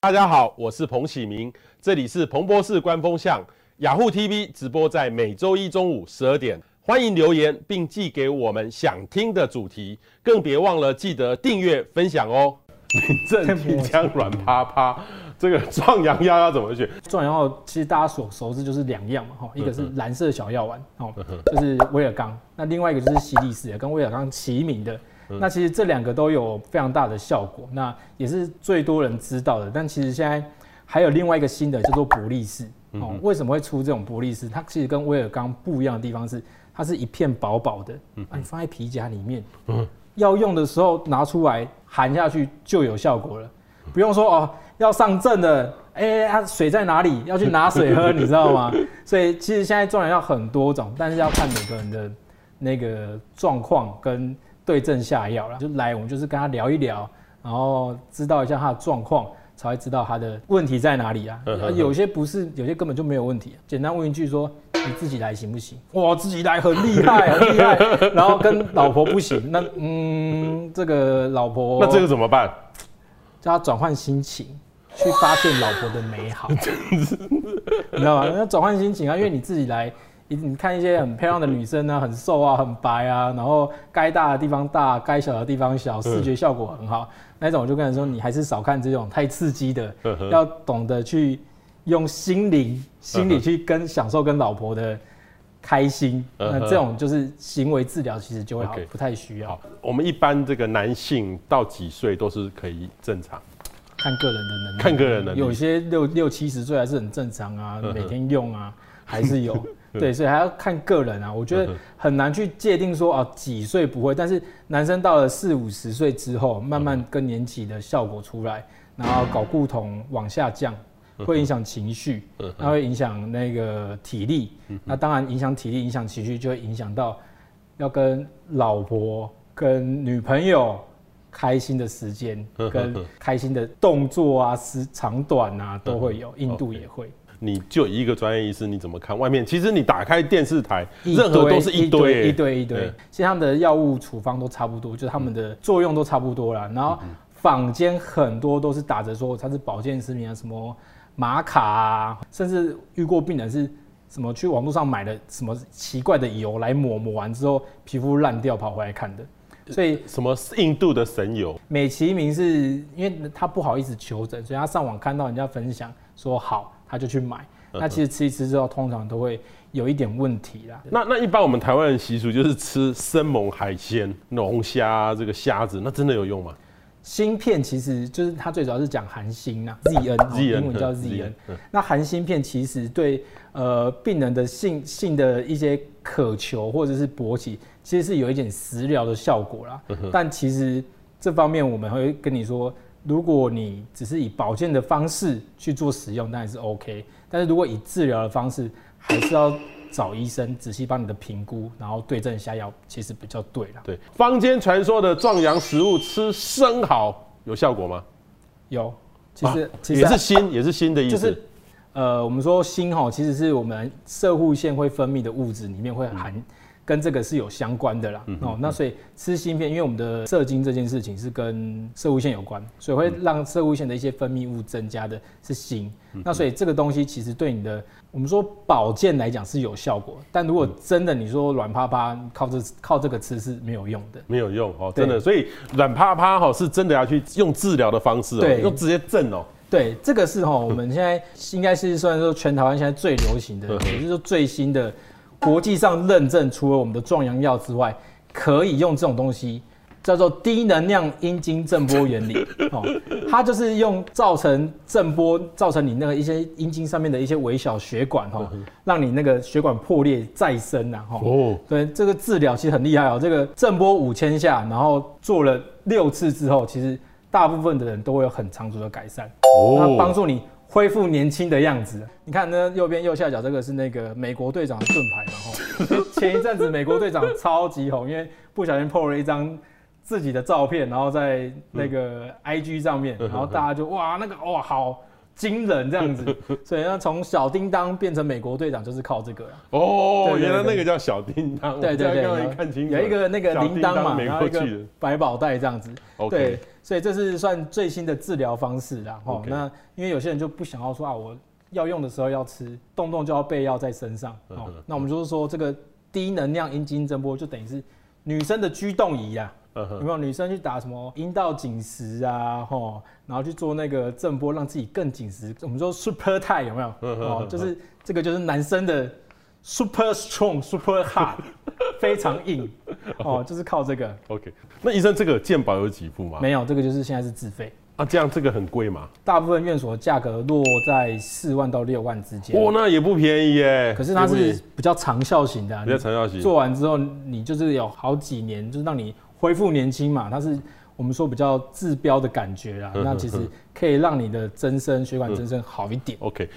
大家好，我是彭启明，这里是彭博士官方向雅虎 TV 直播，在每周一中午十二点，欢迎留言并寄给我们想听的主题，更别忘了记得订阅分享哦。临阵提枪软趴趴，这个壮阳药要怎么选？壮阳药其实大家所熟知就是两样嘛，哈，一个是蓝色小药丸，哦，就是威尔刚，那另外一个就是西力士，跟威尔刚齐名的。那其实这两个都有非常大的效果，那也是最多人知道的。但其实现在还有另外一个新的叫做博利士哦。为什么会出这种博利士？它其实跟威尔刚不一样的地方是，它是一片薄薄的，啊，你放在皮夹里面，要用的时候拿出来含下去就有效果了，不用说哦，要上阵的，哎，它水在哪里？要去拿水喝，你知道吗？所以其实现在壮阳药很多种，但是要看每个人的那个状况跟。对症下药了，就来我们就是跟他聊一聊，然后知道一下他的状况，才会知道他的问题在哪里啊。有些不是，有些根本就没有问题。简单问一句说：“你自己来行不行？”哇，自己来很厉害，很 厉害。然后跟老婆不行，那嗯，这个老婆，那这个怎么办？叫他转换心情，去发现老婆的美好，你知道吗？要转换心情啊，因为你自己来。你你看一些很漂亮的女生呢，很瘦啊，很白啊，然后该大的地方大，该小的地方小，视觉效果很好。那种我就跟人说，你还是少看这种太刺激的，要懂得去用心灵、心理去跟享受跟老婆的开心。那这种就是行为治疗，其实就会好，不太需要。我们一般这个男性到几岁都是可以正常，看个人的能力，看个人能力，有些六六七十岁还是很正常啊，每天用啊，还是有。对，所以还要看个人啊，我觉得很难去界定说啊几岁不会，但是男生到了四五十岁之后，慢慢更年期的效果出来，然后睾固酮往下降，会影响情绪，那会影响那个体力，那当然影响体力，影响情绪，就会影响到要跟老婆、跟女朋友开心的时间，跟开心的动作啊，时长短啊都会有，印度也会。你就一个专业医师，你怎么看外面？其实你打开电视台，任何都是一堆、欸、一堆一堆。其实他们的药物处方都差不多，就是他们的作用都差不多啦。然后坊间很多都是打着说它是保健食品啊，什么玛卡啊，甚至遇过病人是什么去网络上买了什么奇怪的油来抹，抹完之后皮肤烂掉跑回来看的。所以什么印度的神油？美其名是因为他不好意思求诊，所以他上网看到人家分享说好。他就去买，那其实吃一吃之后，通常都会有一点问题啦。那那一般我们台湾人习俗就是吃生猛海鲜，龙虾这个虾子，那真的有用吗？锌片其实就是它最主要是讲含锌呐，ZN，英文叫 ZN。那含芯片其实对呃病人的性性的一些渴求或者是勃起，其实是有一点食疗的效果啦。但其实这方面我们会跟你说。如果你只是以保健的方式去做使用，当然是 OK。但是如果以治疗的方式，还是要找医生仔细帮你的评估，然后对症下药，其实比较对了。对，坊间传说的壮阳食物，吃生蚝有效果吗？有，其实、啊、其实也是锌，也是锌的意思。就是呃，我们说锌哈，其实是我们射护腺会分泌的物质里面会含。嗯跟这个是有相关的啦，哦，那所以吃锌片，因为我们的射精这件事情是跟射物线有关，所以会让射物线的一些分泌物增加的是锌。那所以这个东西其实对你的我们说保健来讲是有效果，但如果真的你说软趴趴靠这靠这个吃是没有用的，没有用哦，真的。所以软趴趴哈是真的要去用治疗的方式哦，用直接震哦。对，这个是哈我们现在应该是算说全台湾现在最流行的，也就是说最新的。国际上认证，除了我们的壮阳药之外，可以用这种东西，叫做低能量阴茎震波原理。哦，它就是用造成震波，造成你那个一些阴茎上面的一些微小血管，哈，让你那个血管破裂再生啊，哈。哦。对，这个治疗其实很厉害哦。这个震波五千下，然后做了六次之后，其实大部分的人都会有很长足的改善。哦。那帮助你。恢复年轻的样子，你看呢？右边右下角这个是那个美国队长的盾牌，然后 前一阵子美国队长超级红，因为不小心 po 了一张自己的照片，然后在那个 IG 上面，然后大家就哇那个哇好惊人这样子。所以那从小叮当变成美国队长就是靠这个哦，原来那个叫小叮当。对对对，有一个那个铃铛嘛，然后一个百宝袋这样子。对，所以这是算最新的治疗方式啦。哦，那因为有些人就不想要说啊，我要用的时候要吃，动不动就要备药在身上。哦，那我们就是说这个低能量阴茎震波就等于是女生的居动仪啊。有没有女生去打什么阴道紧实啊？吼，然后去做那个震波，让自己更紧实。我们说 super tight 有没有？哦，就是这个就是男生的 super strong、super hard，非常硬。哦，就是靠这个。OK，那医生这个健保有给付吗？没有，这个就是现在是自费。啊，这样这个很贵吗？大部分院所的价格落在四万到六万之间。哇，那也不便宜耶。可是它是比较长效型的，比较长效型。做完之后，你就是有好几年，就是让你。恢复年轻嘛，它是我们说比较治标的感觉啦。那其实可以让你的增生血管增生好一点。OK。